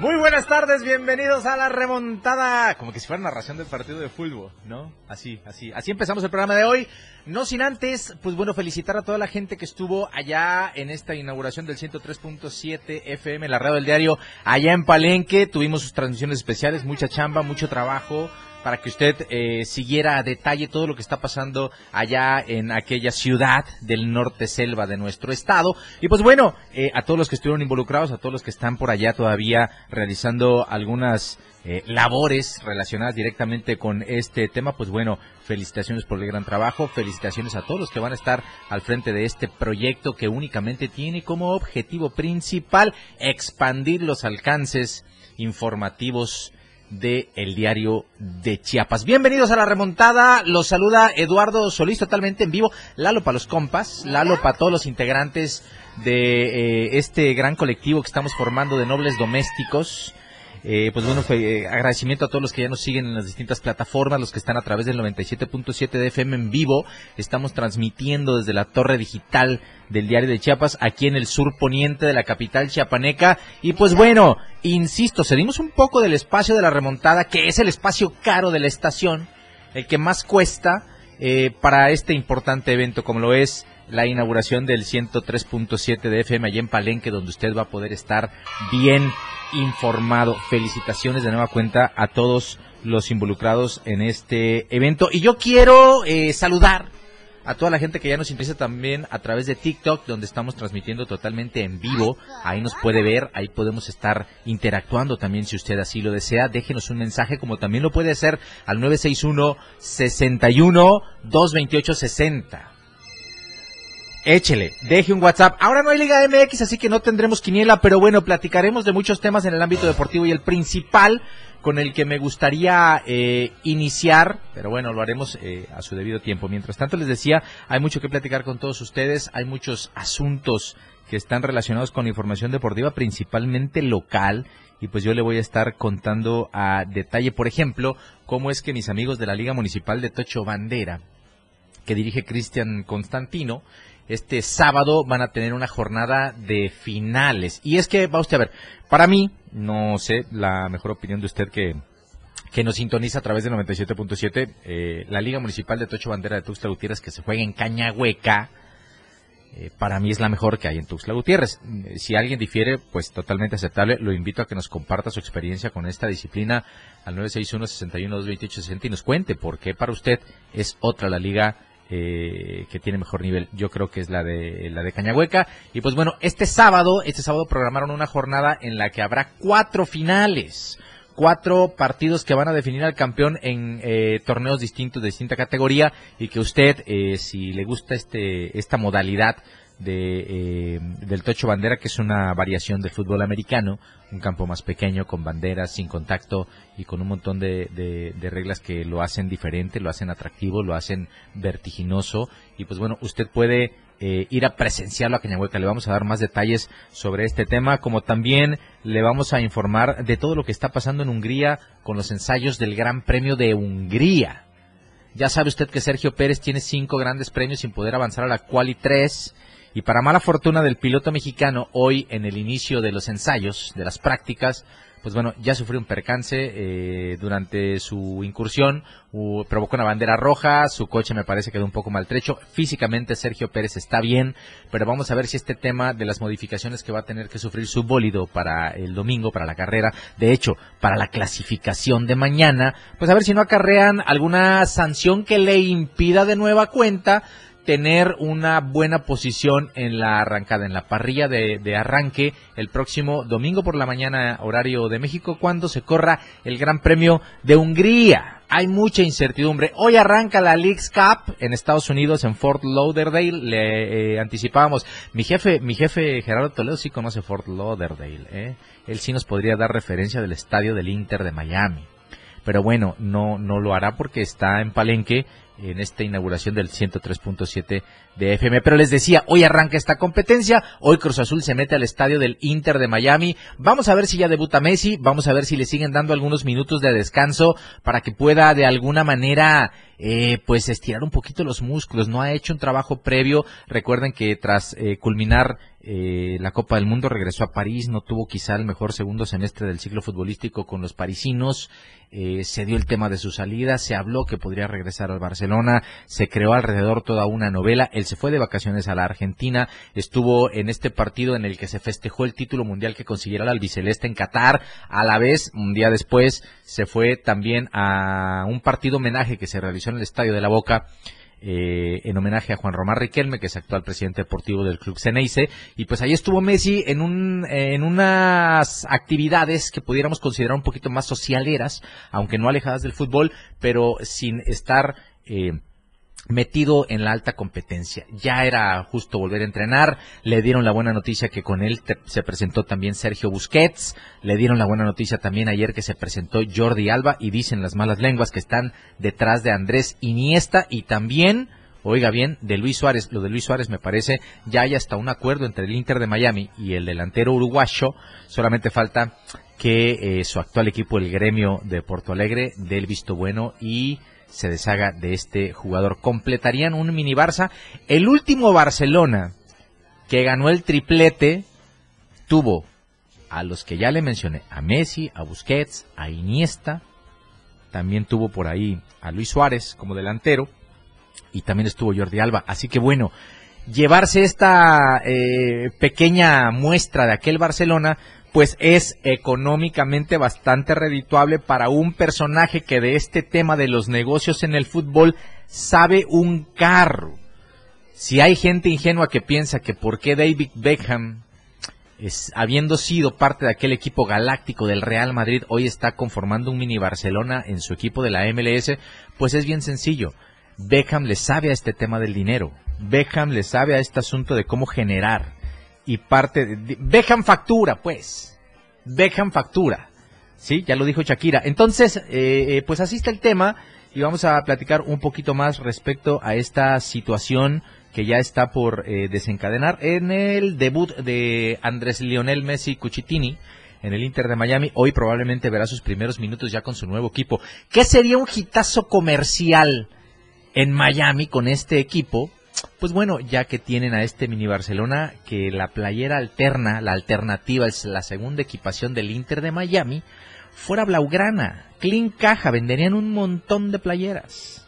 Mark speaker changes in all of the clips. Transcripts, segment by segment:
Speaker 1: Muy buenas tardes, bienvenidos a la remontada. Como que si fuera narración del partido de fútbol, ¿no? Así, así. Así empezamos el programa de hoy. No sin antes, pues bueno, felicitar a toda la gente que estuvo allá en esta inauguración del 103.7 FM, la radio del diario, allá en Palenque. Tuvimos sus transmisiones especiales, mucha chamba, mucho trabajo para que usted eh, siguiera a detalle todo lo que está pasando allá en aquella ciudad del norte selva de nuestro estado. Y pues bueno, eh, a todos los que estuvieron involucrados, a todos los que están por allá todavía realizando algunas eh, labores relacionadas directamente con este tema, pues bueno, felicitaciones por el gran trabajo, felicitaciones a todos los que van a estar al frente de este proyecto que únicamente tiene como objetivo principal expandir los alcances informativos de El Diario de Chiapas. Bienvenidos a la remontada, los saluda Eduardo Solís totalmente en vivo, Lalo para los compas, Lalo para todos los integrantes de eh, este gran colectivo que estamos formando de nobles domésticos. Eh, pues bueno, eh, agradecimiento a todos los que ya nos siguen en las distintas plataformas, los que están a través del 97.7 de FM en vivo. Estamos transmitiendo desde la torre digital del diario de Chiapas, aquí en el sur poniente de la capital chiapaneca. Y pues bueno, insisto, cedimos un poco del espacio de la remontada, que es el espacio caro de la estación, el que más cuesta eh, para este importante evento, como lo es la inauguración del 103.7 de FM allá en Palenque, donde usted va a poder estar bien informado. Felicitaciones de nueva cuenta a todos los involucrados en este evento. Y yo quiero eh, saludar a toda la gente que ya nos interesa también a través de TikTok, donde estamos transmitiendo totalmente en vivo. Ahí nos puede ver, ahí podemos estar interactuando también si usted así lo desea. Déjenos un mensaje, como también lo puede hacer al 961 61 228 60 échele, deje un WhatsApp. Ahora no hay Liga MX, así que no tendremos quiniela, pero bueno, platicaremos de muchos temas en el ámbito deportivo y el principal con el que me gustaría eh, iniciar, pero bueno, lo haremos eh, a su debido tiempo. Mientras tanto, les decía, hay mucho que platicar con todos ustedes, hay muchos asuntos que están relacionados con información deportiva, principalmente local, y pues yo le voy a estar contando a detalle, por ejemplo, cómo es que mis amigos de la Liga Municipal de Tocho Bandera, que dirige Cristian Constantino, este sábado van a tener una jornada de finales. Y es que, va usted a ver, para mí, no sé, la mejor opinión de usted que, que nos sintoniza a través del 97.7, eh, la Liga Municipal de Tocho Bandera de Tuxtla Gutiérrez que se juega en Cañahueca, eh, para mí es la mejor que hay en Tuxtla Gutiérrez. Si alguien difiere, pues totalmente aceptable. Lo invito a que nos comparta su experiencia con esta disciplina al 961 61 228 60 y nos cuente por qué para usted es otra la liga eh, que tiene mejor nivel, yo creo que es la de la de Cañahueca. Y pues bueno, este sábado, este sábado programaron una jornada en la que habrá cuatro finales, cuatro partidos que van a definir al campeón en eh, torneos distintos de distinta categoría y que usted, eh, si le gusta este esta modalidad de, eh, del tocho bandera, que es una variación del fútbol americano, un campo más pequeño, con banderas, sin contacto y con un montón de, de, reglas que lo hacen diferente, lo hacen atractivo, lo hacen vertiginoso. Y pues bueno, usted puede eh, ir a presenciarlo a Cañahueca. Le vamos a dar más detalles sobre este tema, como también le vamos a informar de todo lo que está pasando en Hungría con los ensayos del Gran Premio de Hungría. Ya sabe usted que Sergio Pérez tiene cinco grandes premios sin poder avanzar a la Quali 3 y para mala fortuna del piloto mexicano, hoy en el inicio de los ensayos, de las prácticas, pues bueno, ya sufrió un percance eh, durante su incursión, provocó una bandera roja, su coche me parece quedó un poco maltrecho. Físicamente Sergio Pérez está bien, pero vamos a ver si este tema de las modificaciones que va a tener que sufrir su bólido para el domingo, para la carrera, de hecho, para la clasificación de mañana, pues a ver si no acarrean alguna sanción que le impida de nueva cuenta tener una buena posición en la arrancada, en la parrilla de, arranque el próximo domingo por la mañana, horario de México, cuando se corra el Gran Premio de Hungría. Hay mucha incertidumbre. Hoy arranca la League's Cup en Estados Unidos, en Fort Lauderdale. Le eh, anticipábamos. Mi jefe, mi jefe Gerardo Toledo sí conoce Fort Lauderdale. ¿eh? Él sí nos podría dar referencia del estadio del Inter de Miami. pero bueno, no, no lo hará porque está en Palenque en esta inauguración del 103.7 de FM. Pero les decía, hoy arranca esta competencia, hoy Cruz Azul se mete al estadio del Inter de Miami. Vamos a ver si ya debuta Messi, vamos a ver si le siguen dando algunos minutos de descanso para que pueda de alguna manera eh, pues estirar un poquito los músculos. No ha hecho un trabajo previo. Recuerden que tras eh, culminar eh, la Copa del Mundo regresó a París, no tuvo quizá el mejor segundo semestre del ciclo futbolístico con los parisinos, eh, se dio el tema de su salida, se habló que podría regresar al Barcelona, se creó alrededor toda una novela, él se fue de vacaciones a la Argentina, estuvo en este partido en el que se festejó el título mundial que consiguiera el albiceleste en Qatar, a la vez, un día después, se fue también a un partido homenaje que se realizó en el Estadio de la Boca, eh, en homenaje a Juan Román Riquelme, que es actual presidente deportivo del club Ceneice, y pues ahí estuvo Messi en un, en unas actividades que pudiéramos considerar un poquito más socialeras, aunque no alejadas del fútbol, pero sin estar eh, metido en la alta competencia. Ya era justo volver a entrenar, le dieron la buena noticia que con él se presentó también Sergio Busquets, le dieron la buena noticia también ayer que se presentó Jordi Alba y dicen las malas lenguas que están detrás de Andrés Iniesta y también Oiga bien, de Luis Suárez, lo de Luis Suárez me parece, ya hay hasta un acuerdo entre el Inter de Miami y el delantero uruguayo, solamente falta que eh, su actual equipo, el gremio de Porto Alegre, dé el visto bueno y se deshaga de este jugador. Completarían un mini Barça. El último Barcelona que ganó el triplete tuvo a los que ya le mencioné, a Messi, a Busquets, a Iniesta, también tuvo por ahí a Luis Suárez como delantero y también estuvo Jordi Alba. Así que bueno, llevarse esta eh, pequeña muestra de aquel Barcelona pues es económicamente bastante redituable para un personaje que de este tema de los negocios en el fútbol sabe un carro. Si hay gente ingenua que piensa que por qué David Beckham, es, habiendo sido parte de aquel equipo galáctico del Real Madrid, hoy está conformando un mini Barcelona en su equipo de la MLS, pues es bien sencillo. Beckham le sabe a este tema del dinero. Beckham le sabe a este asunto de cómo generar y parte de, Beckham factura, pues. Beckham factura. Sí, ya lo dijo Shakira. Entonces, eh, eh, pues así está el tema y vamos a platicar un poquito más respecto a esta situación que ya está por eh, desencadenar en el debut de Andrés Lionel Messi Cuchitini en el Inter de Miami. Hoy probablemente verá sus primeros minutos ya con su nuevo equipo. ¿Qué sería un hitazo comercial en Miami con este equipo? Pues bueno, ya que tienen a este mini Barcelona, que la playera alterna, la alternativa es la segunda equipación del Inter de Miami, fuera blaugrana, clean caja, venderían un montón de playeras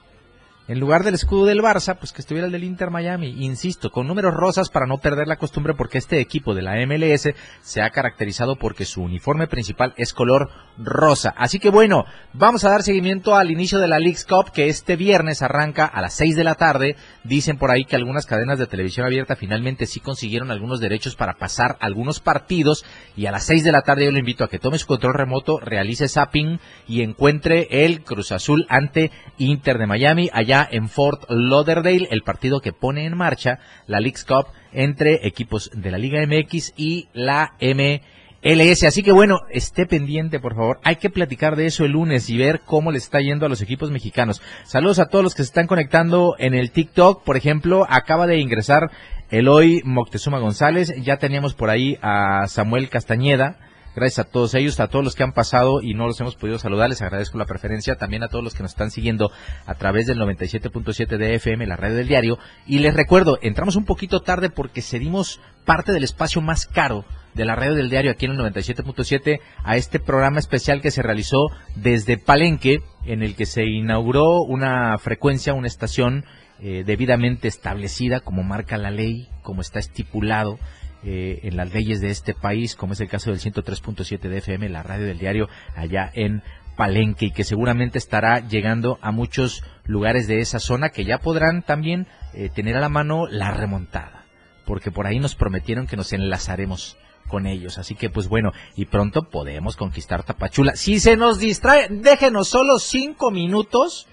Speaker 1: en lugar del escudo del Barça, pues que estuviera el del Inter Miami. Insisto, con números rosas para no perder la costumbre porque este equipo de la MLS se ha caracterizado porque su uniforme principal es color rosa. Así que bueno, vamos a dar seguimiento al inicio de la League's Cup que este viernes arranca a las 6 de la tarde. Dicen por ahí que algunas cadenas de televisión abierta finalmente sí consiguieron algunos derechos para pasar algunos partidos y a las 6 de la tarde yo lo invito a que tome su control remoto, realice zapping y encuentre el Cruz Azul ante Inter de Miami allá en Fort Lauderdale, el partido que pone en marcha la League's Cup entre equipos de la Liga MX y la MLS. Así que bueno, esté pendiente, por favor. Hay que platicar de eso el lunes y ver cómo le está yendo a los equipos mexicanos. Saludos a todos los que se están conectando en el TikTok. Por ejemplo, acaba de ingresar Eloy Moctezuma González. Ya teníamos por ahí a Samuel Castañeda Gracias a todos ellos, a todos los que han pasado y no los hemos podido saludar. Les agradezco la preferencia. También a todos los que nos están siguiendo a través del 97.7 de FM, la red del diario. Y les recuerdo, entramos un poquito tarde porque cedimos parte del espacio más caro de la red del diario aquí en el 97.7 a este programa especial que se realizó desde Palenque, en el que se inauguró una frecuencia, una estación eh, debidamente establecida como marca la ley, como está estipulado eh, en las leyes de este país, como es el caso del 103.7 de FM, la radio del diario allá en Palenque y que seguramente estará llegando a muchos lugares de esa zona que ya podrán también eh, tener a la mano la remontada, porque por ahí nos prometieron que nos enlazaremos con ellos. Así que pues bueno, y pronto podemos conquistar Tapachula. Si se nos distrae, déjenos solo cinco minutos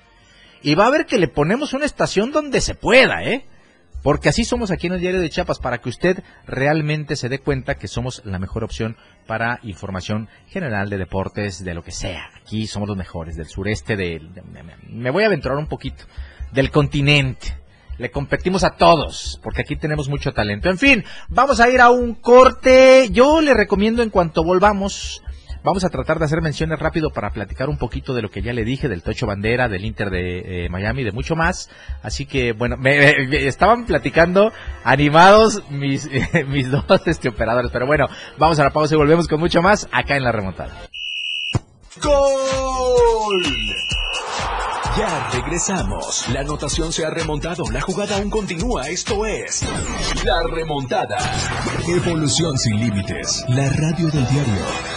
Speaker 1: y va a ver que le ponemos una estación donde se pueda, ¿eh? Porque así somos aquí en el diario de Chiapas, para que usted realmente se dé cuenta que somos la mejor opción para información general de deportes, de lo que sea. Aquí somos los mejores, del sureste, del, me voy a aventurar un poquito, del continente. Le competimos a todos, porque aquí tenemos mucho talento. En fin, vamos a ir a un corte. Yo le recomiendo en cuanto volvamos Vamos a tratar de hacer menciones rápido para platicar un poquito de lo que ya le dije, del Tocho Bandera, del Inter de eh, Miami, de mucho más. Así que, bueno, me, estaban platicando animados mis, mis dos este, operadores. Pero bueno, vamos a la pausa y volvemos con mucho más acá en la remontada.
Speaker 2: ¡Gol! Ya regresamos. La anotación se ha remontado. La jugada aún continúa. Esto es La Remontada. Evolución sin límites. La radio del diario.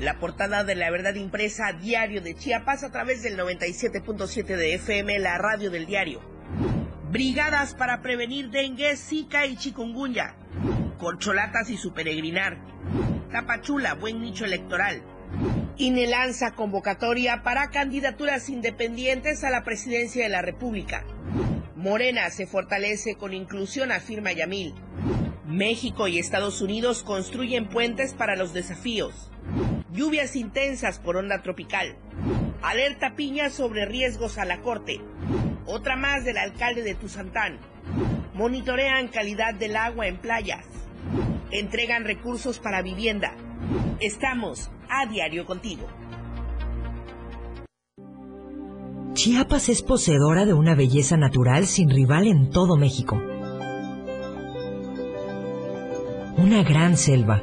Speaker 3: La portada de la verdad impresa diario de Chiapas a través del 97.7 de FM, la radio del diario. Brigadas para prevenir dengue, zika y chikungunya. Corcholatas y su peregrinar. Tapachula, buen nicho electoral. INE lanza convocatoria para candidaturas independientes a la presidencia de la República. Morena se fortalece con inclusión, afirma Yamil. México y Estados Unidos construyen puentes para los desafíos. Lluvias intensas por onda tropical. Alerta piña sobre riesgos a la corte. Otra más del alcalde de Tuzantán. Monitorean calidad del agua en playas. Entregan recursos para vivienda. Estamos a diario contigo.
Speaker 4: Chiapas es poseedora de una belleza natural sin rival en todo México. Una gran selva,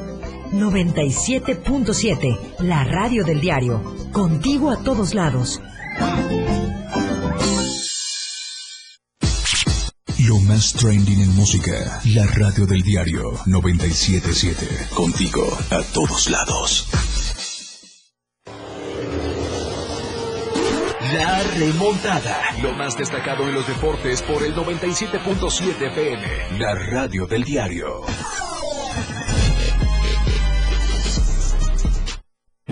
Speaker 4: 97.7, la radio del diario. Contigo a todos lados.
Speaker 2: Lo más trending en música. La radio del diario 977. Contigo a todos lados. La remontada. Lo más destacado en los deportes por el 97.7 FM. La radio del diario.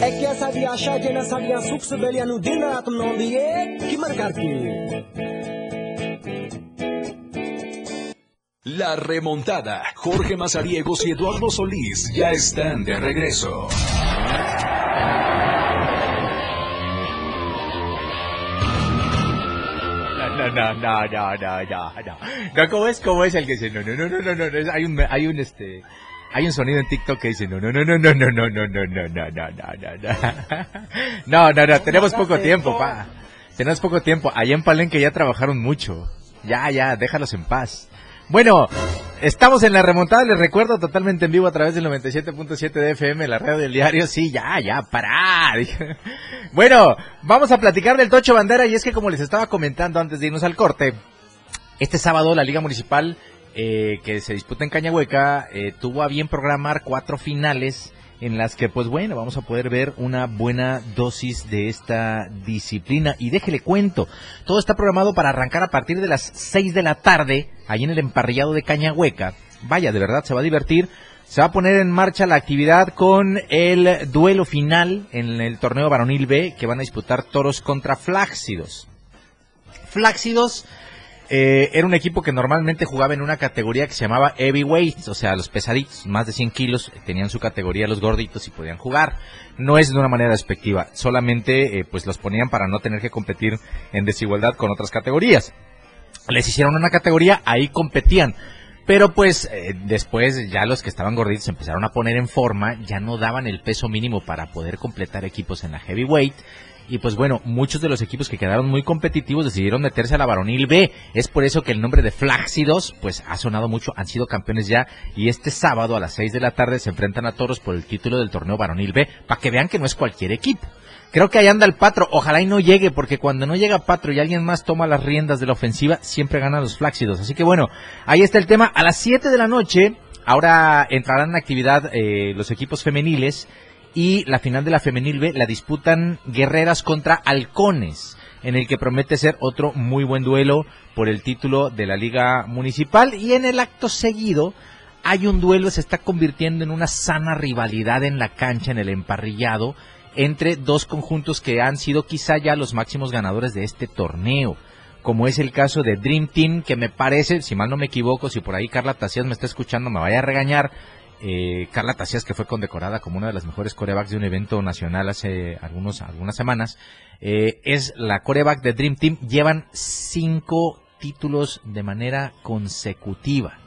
Speaker 5: É que essa viagem nessa via sucso beliano dina não die que marcar
Speaker 2: La remontada. Jorge Mazariegos y Eduardo Solís ya están de regreso.
Speaker 1: No, no, no, no, no, no, no. No, ¿cómo es? ¿Cómo es el que dice? No, no, no, no, no, no. Hay un, hay un, este, hay un sonido en TikTok que dice no, no, no, no, no, no, no, no, no, no, no, no, no, no, no. No, no, no, tenemos poco tiempo, pa. Tenemos poco tiempo. Allá en Palenque ya trabajaron mucho. Ya, ya, déjalos en paz. Bueno, estamos en la remontada, les recuerdo totalmente en vivo a través del 97.7 de FM, la radio del diario. Sí, ya, ya, pará. Bueno, vamos a platicar del Tocho Bandera y es que como les estaba comentando antes de irnos al corte, este sábado la Liga Municipal eh, que se disputa en Cañahueca eh, tuvo a bien programar cuatro finales en las que pues bueno vamos a poder ver una buena dosis de esta disciplina. Y déjele cuento todo está programado para arrancar a partir de las 6 de la tarde ahí en el emparrillado de Cañahueca. Vaya de verdad se va a divertir. Se va a poner en marcha la actividad con el duelo final en el torneo varonil B que van a disputar toros contra Flácidos. Flácidos eh, era un equipo que normalmente jugaba en una categoría que se llamaba heavyweight, o sea, los pesaditos, más de 100 kilos, tenían su categoría los gorditos y podían jugar. No es de una manera despectiva, solamente eh, pues los ponían para no tener que competir en desigualdad con otras categorías. Les hicieron una categoría, ahí competían. Pero pues eh, después ya los que estaban gorditos se empezaron a poner en forma, ya no daban el peso mínimo para poder completar equipos en la heavyweight y pues bueno, muchos de los equipos que quedaron muy competitivos decidieron meterse a la varonil B. Es por eso que el nombre de Flácidos pues ha sonado mucho, han sido campeones ya y este sábado a las 6 de la tarde se enfrentan a toros por el título del torneo varonil B, para que vean que no es cualquier equipo. Creo que ahí anda el Patro, ojalá y no llegue, porque cuando no llega Patro y alguien más toma las riendas de la ofensiva, siempre ganan los Flácidos. Así que bueno, ahí está el tema. A las 7 de la noche, ahora entrarán en actividad eh, los equipos femeniles y la final de la femenil B la disputan Guerreras contra Halcones, en el que promete ser otro muy buen duelo por el título de la Liga Municipal y en el acto seguido hay un duelo, se está convirtiendo en una sana rivalidad en la cancha, en el emparrillado, entre dos conjuntos que han sido quizá ya los máximos ganadores de este torneo como es el caso de Dream Team, que me parece, si mal no me equivoco, si por ahí Carla Tacías me está escuchando, me vaya a regañar, eh, Carla Tacías, que fue condecorada como una de las mejores corebacks de un evento nacional hace algunos, algunas semanas, eh, es la coreback de Dream Team. Llevan cinco títulos de manera consecutiva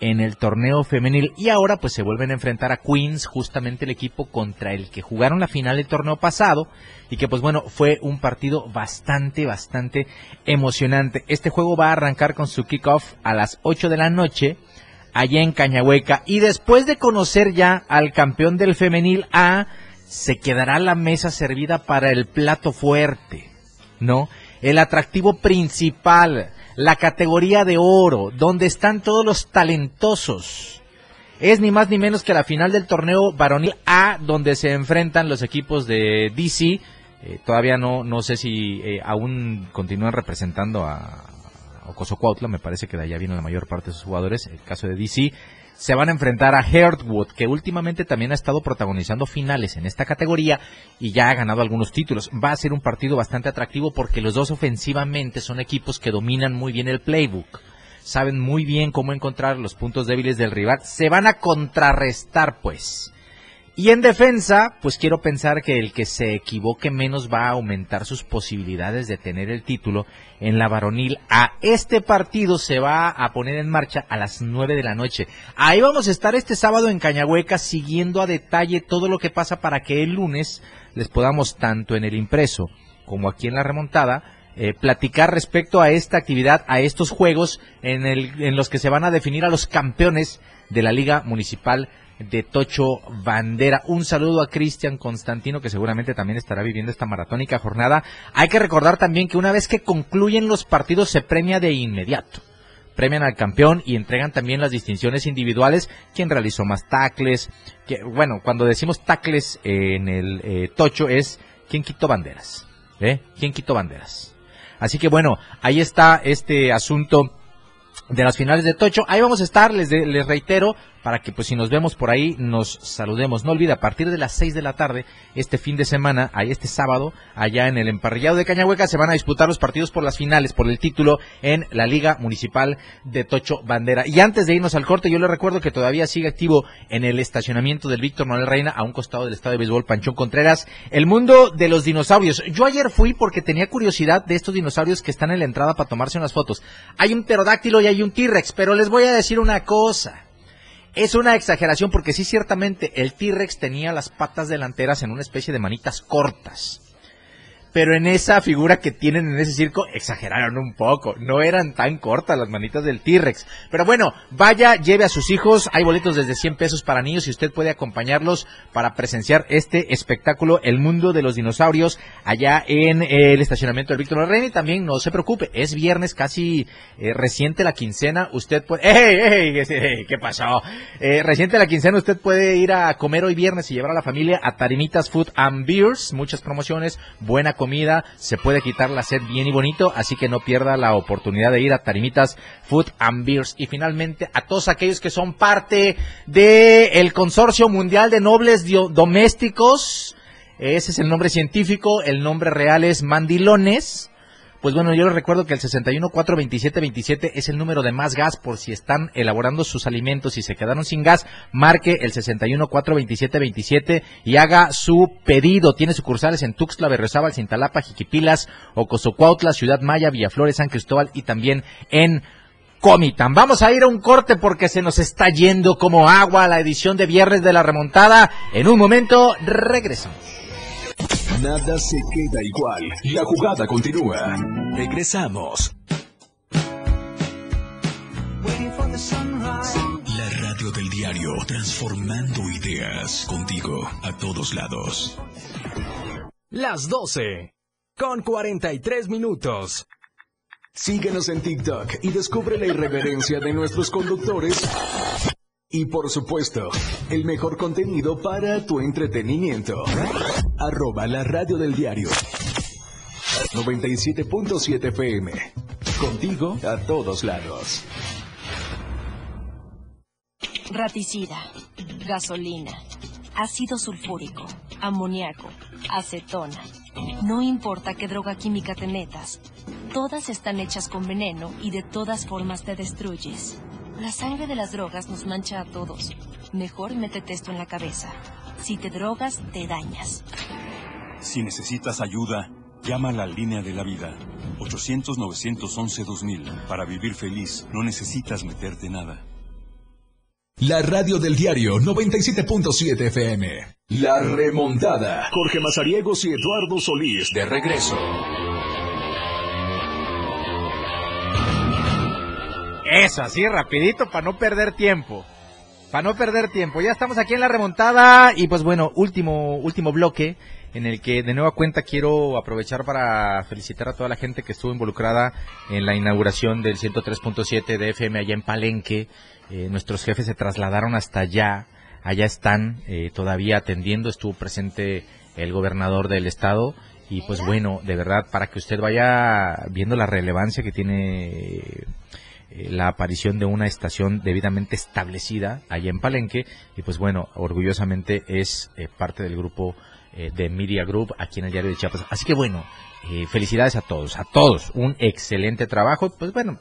Speaker 1: en el torneo femenil y ahora pues se vuelven a enfrentar a Queens, justamente el equipo contra el que jugaron la final del torneo pasado y que pues bueno, fue un partido bastante, bastante emocionante. Este juego va a arrancar con su kickoff a las 8 de la noche allá en Cañahueca. Y después de conocer ya al campeón del femenil A, se quedará la mesa servida para el plato fuerte, ¿no? El atractivo principal, la categoría de oro, donde están todos los talentosos. Es ni más ni menos que la final del torneo varonil A, donde se enfrentan los equipos de DC. Eh, todavía no, no sé si eh, aún continúan representando a, o Cuautla, me parece que de allá viene la mayor parte de sus jugadores, el caso de DC, se van a enfrentar a Heartwood, que últimamente también ha estado protagonizando finales en esta categoría y ya ha ganado algunos títulos. Va a ser un partido bastante atractivo porque los dos ofensivamente son equipos que dominan muy bien el playbook. Saben muy bien cómo encontrar los puntos débiles del rival. Se van a contrarrestar, pues. Y en defensa, pues quiero pensar que el que se equivoque menos va a aumentar sus posibilidades de tener el título en la varonil. A este partido se va a poner en marcha a las 9 de la noche. Ahí vamos a estar este sábado en Cañahueca siguiendo a detalle todo lo que pasa para que el lunes les podamos tanto en el impreso como aquí en la remontada eh, platicar respecto a esta actividad, a estos juegos en, el, en los que se van a definir a los campeones de la Liga Municipal de Tocho Bandera. Un saludo a Cristian Constantino, que seguramente también estará viviendo esta maratónica jornada. Hay que recordar también que una vez que concluyen los partidos se premia de inmediato. Premian al campeón y entregan también las distinciones individuales, quien realizó más tacles. Bueno, cuando decimos tacles en el eh, Tocho es quien quitó banderas. ¿Eh? ¿Quién quitó banderas? Así que bueno, ahí está este asunto de las finales de Tocho. Ahí vamos a estar, les, les reitero, para que pues si nos vemos por ahí nos saludemos. No olvide, a partir de las 6 de la tarde, este fin de semana, este sábado, allá en el emparrillado de Cañahueca, se van a disputar los partidos por las finales, por el título en la Liga Municipal de Tocho Bandera. Y antes de irnos al corte, yo le recuerdo que todavía sigue activo en el estacionamiento del Víctor Manuel Reina, a un costado del Estado de Béisbol Panchón Contreras, el mundo de los dinosaurios. Yo ayer fui porque tenía curiosidad de estos dinosaurios que están en la entrada para tomarse unas fotos. Hay un pterodáctilo y hay un T-Rex, pero les voy a decir una cosa. Es una exageración porque sí, ciertamente el T-Rex tenía las patas delanteras en una especie de manitas cortas pero en esa figura que tienen en ese circo exageraron un poco. No eran tan cortas las manitas del T-Rex. Pero bueno, vaya, lleve a sus hijos. Hay boletos desde 100 pesos para niños y usted puede acompañarlos para presenciar este espectáculo, El Mundo de los Dinosaurios, allá en el estacionamiento del Víctor Reina. Y también no se preocupe, es viernes casi eh, reciente la quincena. Usted puede... ¡Ey, ey, qué pasó? Eh, reciente la quincena, usted puede ir a comer hoy viernes y llevar a la familia a Tarimitas Food and Beers. Muchas promociones, buena comida, se puede quitar la sed bien y bonito, así que no pierda la oportunidad de ir a Tarimitas Food and Beers. Y finalmente, a todos aquellos que son parte del el Consorcio Mundial de Nobles Domésticos, ese es el nombre científico, el nombre real es Mandilones. Pues bueno, yo les recuerdo que el 61-427-27 es el número de más gas por si están elaborando sus alimentos y se quedaron sin gas. Marque el 61-427-27 y haga su pedido. Tiene sucursales en Tuxtla, Berriozábal, Cintalapa, Jiquipilas, Ocosocuautla, Ciudad Maya, Villaflores, San Cristóbal y también en Comitán. Vamos a ir a un corte porque se nos está yendo como agua la edición de viernes de la remontada. En un momento regresamos.
Speaker 2: Nada se queda igual. La jugada continúa. Regresamos. La radio del diario, transformando ideas contigo a todos lados.
Speaker 6: Las 12. Con 43 minutos.
Speaker 2: Síguenos en TikTok y descubre la irreverencia de nuestros conductores. Y por supuesto, el mejor contenido para tu entretenimiento. Arroba la radio del diario. 97.7 FM. Contigo a todos lados.
Speaker 7: Raticida, gasolina, ácido sulfúrico, amoníaco, acetona. No importa qué droga química te metas, todas están hechas con veneno y de todas formas te destruyes. La sangre de las drogas nos mancha a todos. Mejor métete esto en la cabeza. Si te drogas, te dañas.
Speaker 8: Si necesitas ayuda, llama a la línea de la vida. 800-911-2000. Para vivir feliz, no necesitas meterte nada.
Speaker 2: La radio del diario 97.7 FM. La remontada. Jorge Mazariegos y Eduardo Solís de regreso.
Speaker 1: Eso, así rapidito para no perder tiempo. Para no perder tiempo. Ya estamos aquí en la remontada y pues bueno, último último bloque en el que de nueva cuenta quiero aprovechar para felicitar a toda la gente que estuvo involucrada en la inauguración del 103.7 de FM allá en Palenque. Eh, nuestros jefes se trasladaron hasta allá. Allá están eh, todavía atendiendo. Estuvo presente el gobernador del estado. Y pues bueno, de verdad, para que usted vaya viendo la relevancia que tiene eh, la aparición de una estación debidamente establecida allá en Palenque y pues bueno, orgullosamente es eh, parte del grupo eh, de Media Group aquí en el diario de Chiapas. Así que bueno, felicidades a todos, a todos, un excelente trabajo, pues bueno,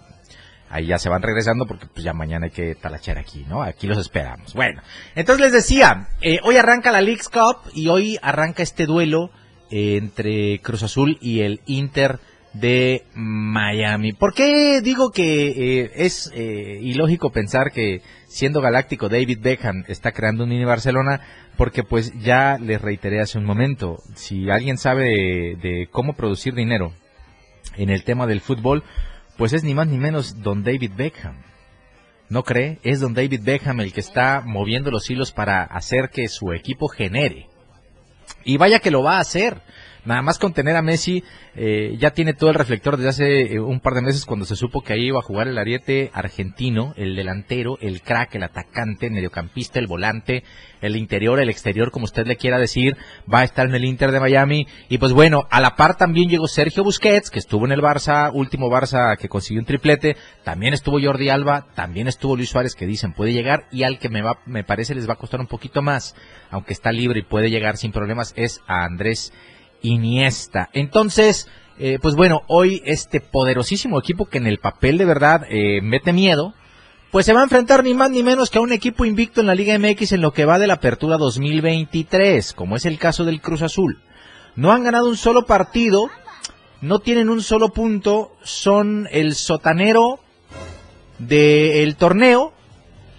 Speaker 1: ahí ya se van regresando porque pues ya mañana hay que talachar aquí, ¿no? Aquí los esperamos. Bueno, entonces les decía, hoy arranca la Leagues Cup y hoy arranca este duelo entre Cruz Azul y el Inter de Miami. ¿Por qué digo que eh, es eh, ilógico pensar que siendo galáctico David Beckham está creando un mini Barcelona? Porque pues ya les reiteré hace un momento, si alguien sabe de, de cómo producir dinero en el tema del fútbol, pues es ni más ni menos don David Beckham. ¿No cree? Es don David Beckham el que está moviendo los hilos para hacer que su equipo genere. Y vaya que lo va a hacer. Nada más con tener a Messi, eh, ya tiene todo el reflector desde hace eh, un par de meses cuando se supo que ahí iba a jugar el ariete argentino, el delantero, el crack, el atacante, el mediocampista, el volante, el interior, el exterior, como usted le quiera decir, va a estar en el Inter de Miami. Y pues bueno, a la par también llegó Sergio Busquets, que estuvo en el Barça, último Barça que consiguió un triplete, también estuvo Jordi Alba, también estuvo Luis Suárez, que dicen puede llegar, y al que me, va, me parece les va a costar un poquito más, aunque está libre y puede llegar sin problemas, es a Andrés Iniesta. Entonces, eh, pues bueno, hoy este poderosísimo equipo que en el papel de verdad eh, mete miedo, pues se va a enfrentar ni más ni menos que a un equipo invicto en la Liga MX en lo que va de la apertura 2023, como es el caso del Cruz Azul. No han ganado un solo partido, no tienen un solo punto, son el sotanero del torneo,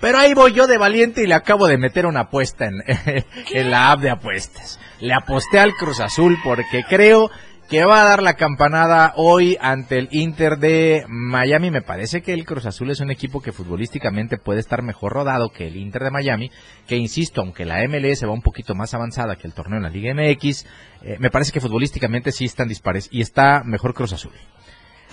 Speaker 1: pero ahí voy yo de valiente y le acabo de meter una apuesta en, en la app de apuestas. Le aposté al Cruz Azul porque creo que va a dar la campanada hoy ante el Inter de Miami. Me parece que el Cruz Azul es un equipo que futbolísticamente puede estar mejor rodado que el Inter de Miami, que insisto, aunque la MLS va un poquito más avanzada que el torneo en la Liga MX, eh, me parece que futbolísticamente sí están dispares y está mejor Cruz Azul.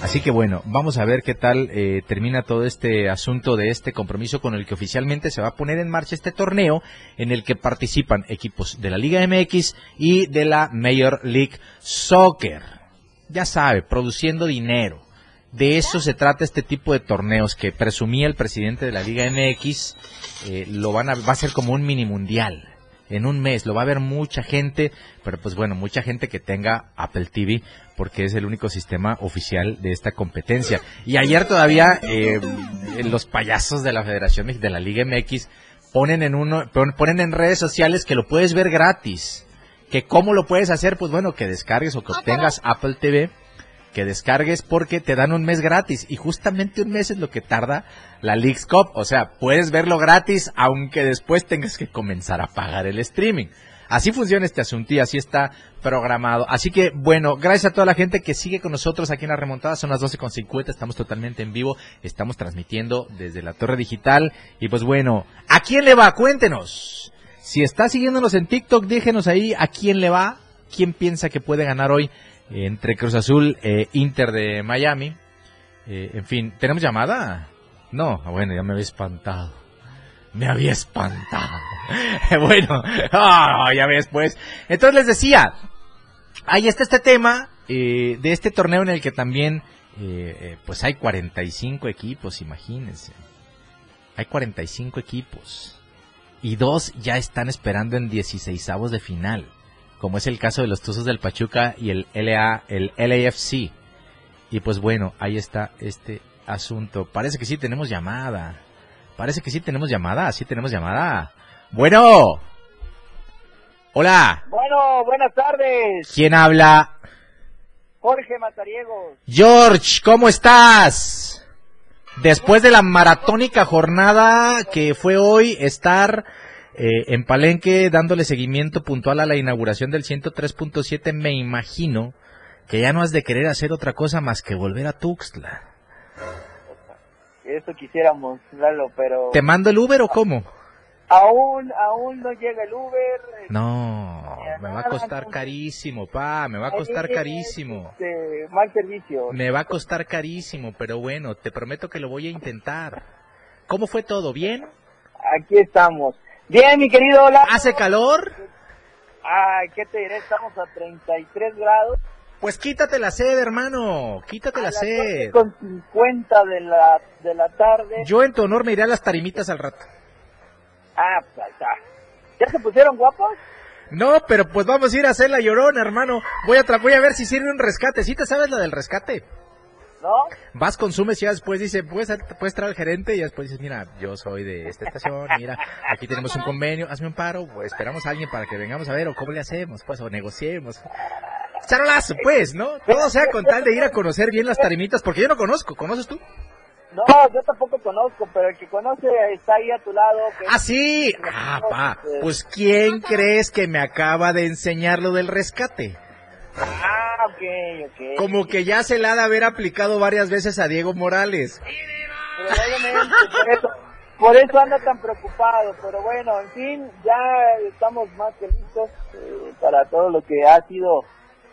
Speaker 1: Así que bueno, vamos a ver qué tal eh, termina todo este asunto de este compromiso con el que oficialmente se va a poner en marcha este torneo en el que participan equipos de la Liga MX y de la Major League Soccer. Ya sabe, produciendo dinero. De eso se trata este tipo de torneos que presumía el presidente de la Liga MX. eh, lo van a, va a ser como un mini mundial. En un mes lo va a ver mucha gente, pero pues bueno, mucha gente que tenga Apple TV porque es el único sistema oficial de esta competencia. Y ayer todavía eh, los payasos de la Federación de la Liga MX ponen en uno pon- ponen en redes sociales que lo puedes ver gratis. Que cómo lo puedes hacer, pues bueno, que descargues o que obtengas Apple TV, que descargues porque te dan un mes gratis y justamente un mes es lo que tarda la Leagues Cup, o sea, puedes verlo gratis aunque después tengas que comenzar a pagar el streaming. Así funciona este asunto y así está programado. Así que, bueno, gracias a toda la gente que sigue con nosotros aquí en la remontada. Son las 12.50, estamos totalmente en vivo. Estamos transmitiendo desde la torre digital. Y pues bueno, ¿a quién le va? Cuéntenos. Si está siguiéndonos en TikTok, déjenos ahí a quién le va. ¿Quién piensa que puede ganar hoy entre Cruz Azul e Inter de Miami? Eh, en fin, ¿tenemos llamada? No, ah, bueno, ya me había espantado. Me había espantado. bueno, ah, ya ves pues. Entonces les decía, ahí está este tema eh, de este torneo en el que también, eh, eh, pues hay 45 equipos, imagínense. Hay 45 equipos. Y dos ya están esperando en 16 de final. Como es el caso de los Tuzos del Pachuca y el LA, el LAFC. Y pues bueno, ahí está este asunto. Parece que sí tenemos llamada. Parece que sí tenemos llamada. Sí tenemos llamada. Bueno. Hola.
Speaker 9: Bueno, buenas tardes.
Speaker 1: ¿Quién habla?
Speaker 9: Jorge Matariegos.
Speaker 1: George, ¿cómo estás? Después de la maratónica jornada que fue hoy estar eh, en Palenque dándole seguimiento puntual a la inauguración del 103.7, me imagino que ya no has de querer hacer otra cosa más que volver a Tuxtla.
Speaker 9: Eso quisiéramos, Lalo, pero
Speaker 1: ¿Te mando el Uber o cómo?
Speaker 9: aún aún no llega el Uber.
Speaker 1: No, me va a costar carísimo, pa, me va a costar carísimo.
Speaker 9: Este, mal servicio.
Speaker 1: Me va a costar carísimo, pero bueno, te prometo que lo voy a intentar. ¿Cómo fue todo? ¿Bien?
Speaker 9: Aquí estamos. Bien, mi querido Lalo.
Speaker 1: ¿Hace calor?
Speaker 9: Ay, ¿qué te diré? Estamos a 33 grados.
Speaker 1: Pues quítate la sed, hermano. Quítate la sed.
Speaker 9: Con 50 de la, de la tarde.
Speaker 1: Yo en tu honor me iré a las tarimitas al rato.
Speaker 9: Ah, pues está. ¿Ya se pusieron guapos?
Speaker 1: No, pero pues vamos a ir a hacer la llorona, hermano. Voy a, tra- voy a ver si sirve un rescate. ¿Sí te sabes la del rescate?
Speaker 9: ¿No?
Speaker 1: Vas, consumes y ya después dice, puedes, puedes traer al gerente y después dices, mira, yo soy de esta estación, mira, aquí tenemos un convenio, hazme un paro, pues esperamos a alguien para que vengamos a ver o cómo le hacemos, pues, o negociemos. Charolazo, pues, ¿no? Todo sea con tal de ir a conocer bien las tarimitas, porque yo no conozco, ¿conoces tú?
Speaker 9: No, yo tampoco conozco, pero el que conoce está ahí a tu lado. que-
Speaker 1: Ah, sí. Ah, pa. Pues, ¿quién crees que me acaba de enseñar lo del rescate?
Speaker 9: Ok.
Speaker 1: Como que ya se la ha de haber aplicado varias veces a Diego Morales.
Speaker 9: Probablemente, por eso, por eso anda tan preocupado. Pero bueno, en fin, ya estamos más que listos eh, para todo lo que ha sido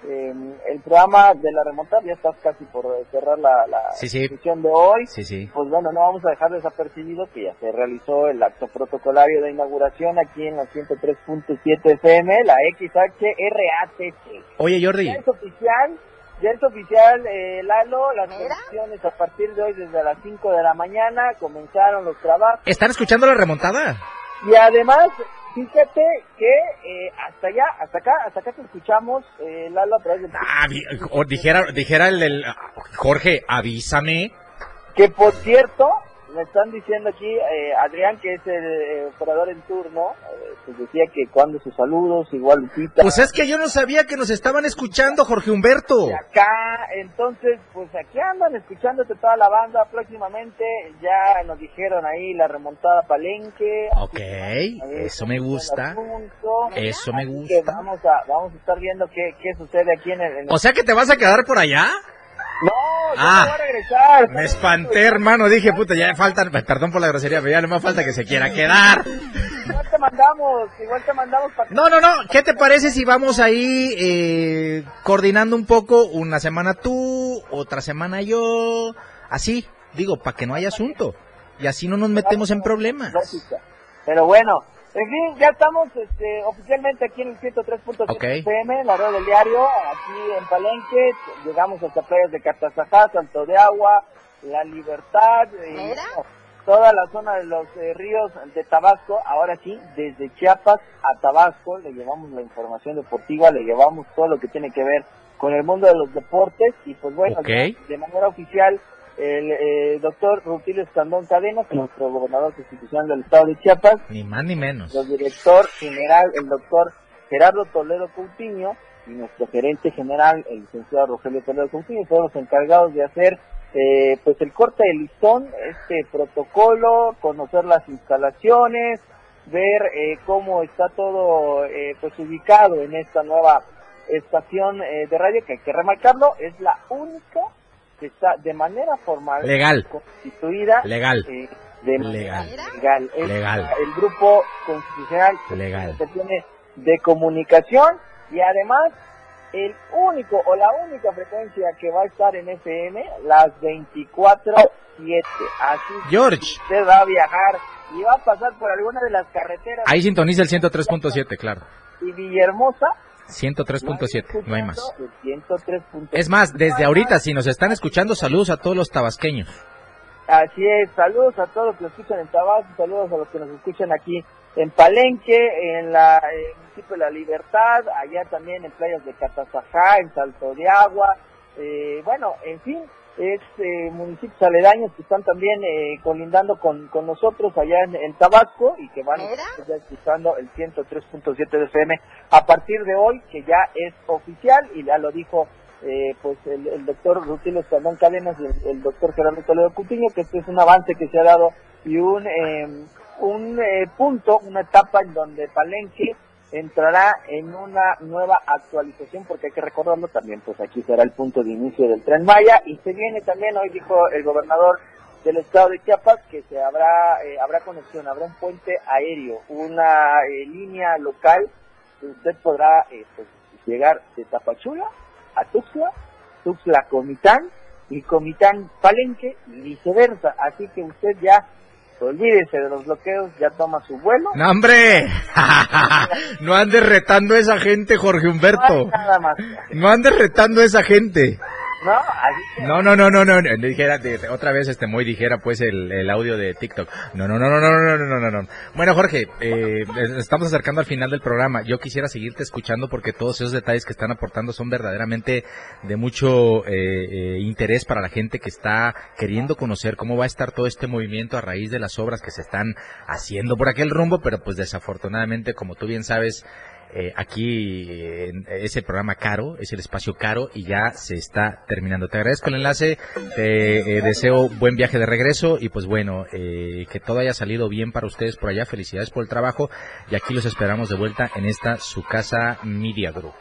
Speaker 9: eh, el programa de la remontada. Ya estás casi por cerrar la, la
Speaker 1: Sí,
Speaker 9: de hoy.
Speaker 1: Sí, sí.
Speaker 9: Pues bueno, no vamos a dejar desapercibido que ya se realizó el acto protocolario de inauguración aquí en la 103.7 FM, la XHRATC.
Speaker 1: Oye, Jordi.
Speaker 9: Ya es oficial, ya es oficial, eh, Lalo, las conexiones a partir de hoy desde las 5 de la mañana comenzaron los trabajos
Speaker 1: ¿Están escuchando la remontada?
Speaker 9: y además, fíjate que eh, hasta allá, hasta acá, hasta acá te escuchamos, eh, Lalo, a través de...
Speaker 1: Ah, o dijera, dijera el, el- Jorge, avísame.
Speaker 9: Que por cierto, me están diciendo aquí, eh, Adrián, que es el eh, operador en turno, eh, pues decía que cuando sus saludos, igual Lupita.
Speaker 1: Pues es que yo no sabía que nos estaban escuchando, Jorge Humberto.
Speaker 9: acá, entonces, pues aquí andan escuchándote toda la banda. Próximamente ya nos dijeron ahí la remontada Palenque.
Speaker 1: Ok, eso me gusta. Eso me gusta.
Speaker 9: vamos a, vamos a estar viendo qué, qué sucede aquí en el. en el-
Speaker 1: O sea que te vas a quedar por allá.
Speaker 9: No, yo
Speaker 1: Ah,
Speaker 9: me voy a regresar.
Speaker 1: Me espanté, hermano. Dije, puta, ya falta, perdón por la grosería, pero ya no me falta que se quiera quedar.
Speaker 9: Ya te mandamos, igual te mandamos para
Speaker 1: No, no, no. ¿Qué te parece si vamos ahí eh, coordinando un poco? Una semana tú, otra semana yo. Así, digo, para que no haya asunto. Y así no nos metemos en problemas.
Speaker 9: Pero bueno, en fin, ya estamos este, oficialmente aquí en el 103.7
Speaker 1: Ok.
Speaker 9: FM, la red del diario, aquí en Palenque. Llegamos hasta playas de Catazajá, Salto de Agua, La Libertad, y, bueno, toda la zona de los eh, ríos de Tabasco. Ahora sí, desde Chiapas a Tabasco le llevamos la información deportiva, le llevamos todo lo que tiene que ver con el mundo de los deportes. Y pues bueno, de manera oficial el eh, doctor Rutilio Escandón Cadenas, nuestro gobernador constitucional del estado de Chiapas,
Speaker 1: Ni más ni menos.
Speaker 9: el director general, el doctor Gerardo Toledo Coutinho, y nuestro gerente general, el licenciado Rogelio Toledo Coutinho, fueron los encargados de hacer eh, pues el corte de listón, este protocolo, conocer las instalaciones, ver eh, cómo está todo eh, pues ubicado en esta nueva estación eh, de radio, que hay que remarcarlo, es la única que está de manera formal
Speaker 1: Legal.
Speaker 9: constituida
Speaker 1: Legal.
Speaker 9: eh, de
Speaker 1: Legal.
Speaker 9: legal. Es
Speaker 1: Legal.
Speaker 9: el grupo constitucional
Speaker 1: Legal.
Speaker 9: que tiene de comunicación y además el único o la única frecuencia que va a estar en FM las 24-7. Así que
Speaker 1: George.
Speaker 9: si usted va a viajar y va a pasar por alguna de las carreteras
Speaker 1: Ahí sintoniza el 103.7, claro.
Speaker 9: Y Villahermosa,
Speaker 1: 103.7, no hay más.
Speaker 9: el 103.7.
Speaker 1: Es más, desde ahorita, si nos están escuchando, saludos a todos los tabasqueños.
Speaker 9: Así es, saludos a todos los que nos escuchan en Tabasco, saludos a los que nos escuchan aquí en Palenque, en la en el municipio de La Libertad, allá también en playas de Catazajá, en Salto de Agua, eh, bueno, en fin, es eh, municipios aledaños que están también eh, colindando con, con nosotros allá en, en Tabasco y que van estar ya escuchando el 103.7 de FM a partir de hoy, que ya es oficial y ya lo dijo eh, pues el, el doctor Rutilio Escandón Cadenas y el, el doctor Gerardo Toledo Cutiño, que este es un avance que se ha dado y un, eh, un eh, punto, una etapa en donde Palenque entrará en una nueva actualización, porque hay que recordarlo también, pues aquí será el punto de inicio del Tren Maya, y se viene también, hoy dijo el gobernador del estado de Chiapas, que se habrá, eh, habrá conexión, habrá un puente aéreo, una eh, línea local, usted podrá eh, pues, llegar de Tapachula a Tuxtla, Tuxtla Comitán, y Comitán Palenque, y viceversa, así que usted ya olvídese de los bloqueos, ya toma su vuelo.
Speaker 1: ¡No, hombre! no andes retando a esa gente, Jorge
Speaker 9: No
Speaker 1: Humberto.
Speaker 9: nada más.
Speaker 1: No andes retando a esa gente.
Speaker 9: No,
Speaker 1: no, no, no, no, no, no, dijera, otra vez este muy dijera pues el, el, audio de TikTok. No, no, no, no, no, no, no, no, Bueno, Jorge, eh, estamos acercando al final del programa. Yo quisiera seguirte escuchando porque todos esos detalles que están aportando son verdaderamente de mucho eh, eh, interés para la gente que está queriendo conocer cómo va a estar todo este movimiento a raíz de las obras que se están haciendo por aquel rumbo, pero pues desafortunadamente, como tú bien sabes, eh, aquí eh, ese programa caro, es el espacio caro y ya se está terminando. Te agradezco el enlace, te eh, deseo buen viaje de regreso y pues bueno, eh, que todo haya salido bien para ustedes por allá. Felicidades por el trabajo y aquí los esperamos de vuelta en esta su casa Media Group.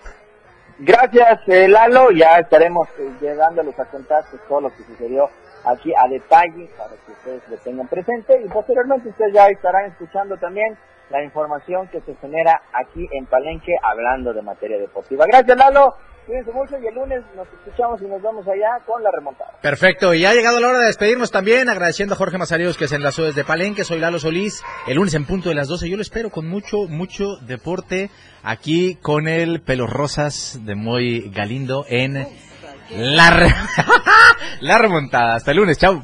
Speaker 9: Gracias, Lalo. Ya estaremos llegándoles a contar pues, todo lo que sucedió aquí a detalle para que ustedes lo tengan presente y posteriormente ustedes ya estarán escuchando también la información que se genera aquí en Palenque hablando de materia deportiva. Gracias, Lalo. Cuídense mucho y el lunes nos escuchamos y nos vemos allá con la remontada.
Speaker 1: Perfecto, y ha llegado la hora de despedirnos también, agradeciendo a Jorge Mazarios que se enlazó desde Palenque, soy Lalo Solís, el lunes en punto de las 12, yo lo espero con mucho, mucho deporte, aquí con el Pelos Rosas de Moy Galindo en la, re- la remontada, hasta el lunes, chao.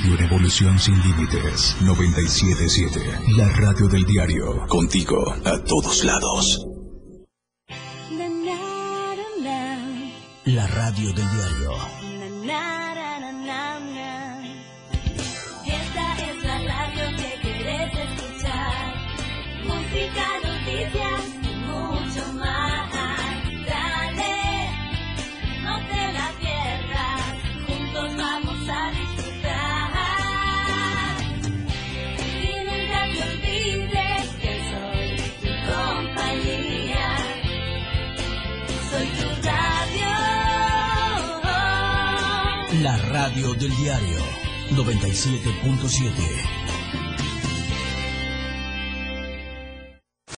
Speaker 2: Radio en evolución sin límites. 977. La radio del diario. Contigo a todos lados.
Speaker 10: La radio del diario. Radio del diario 97.7.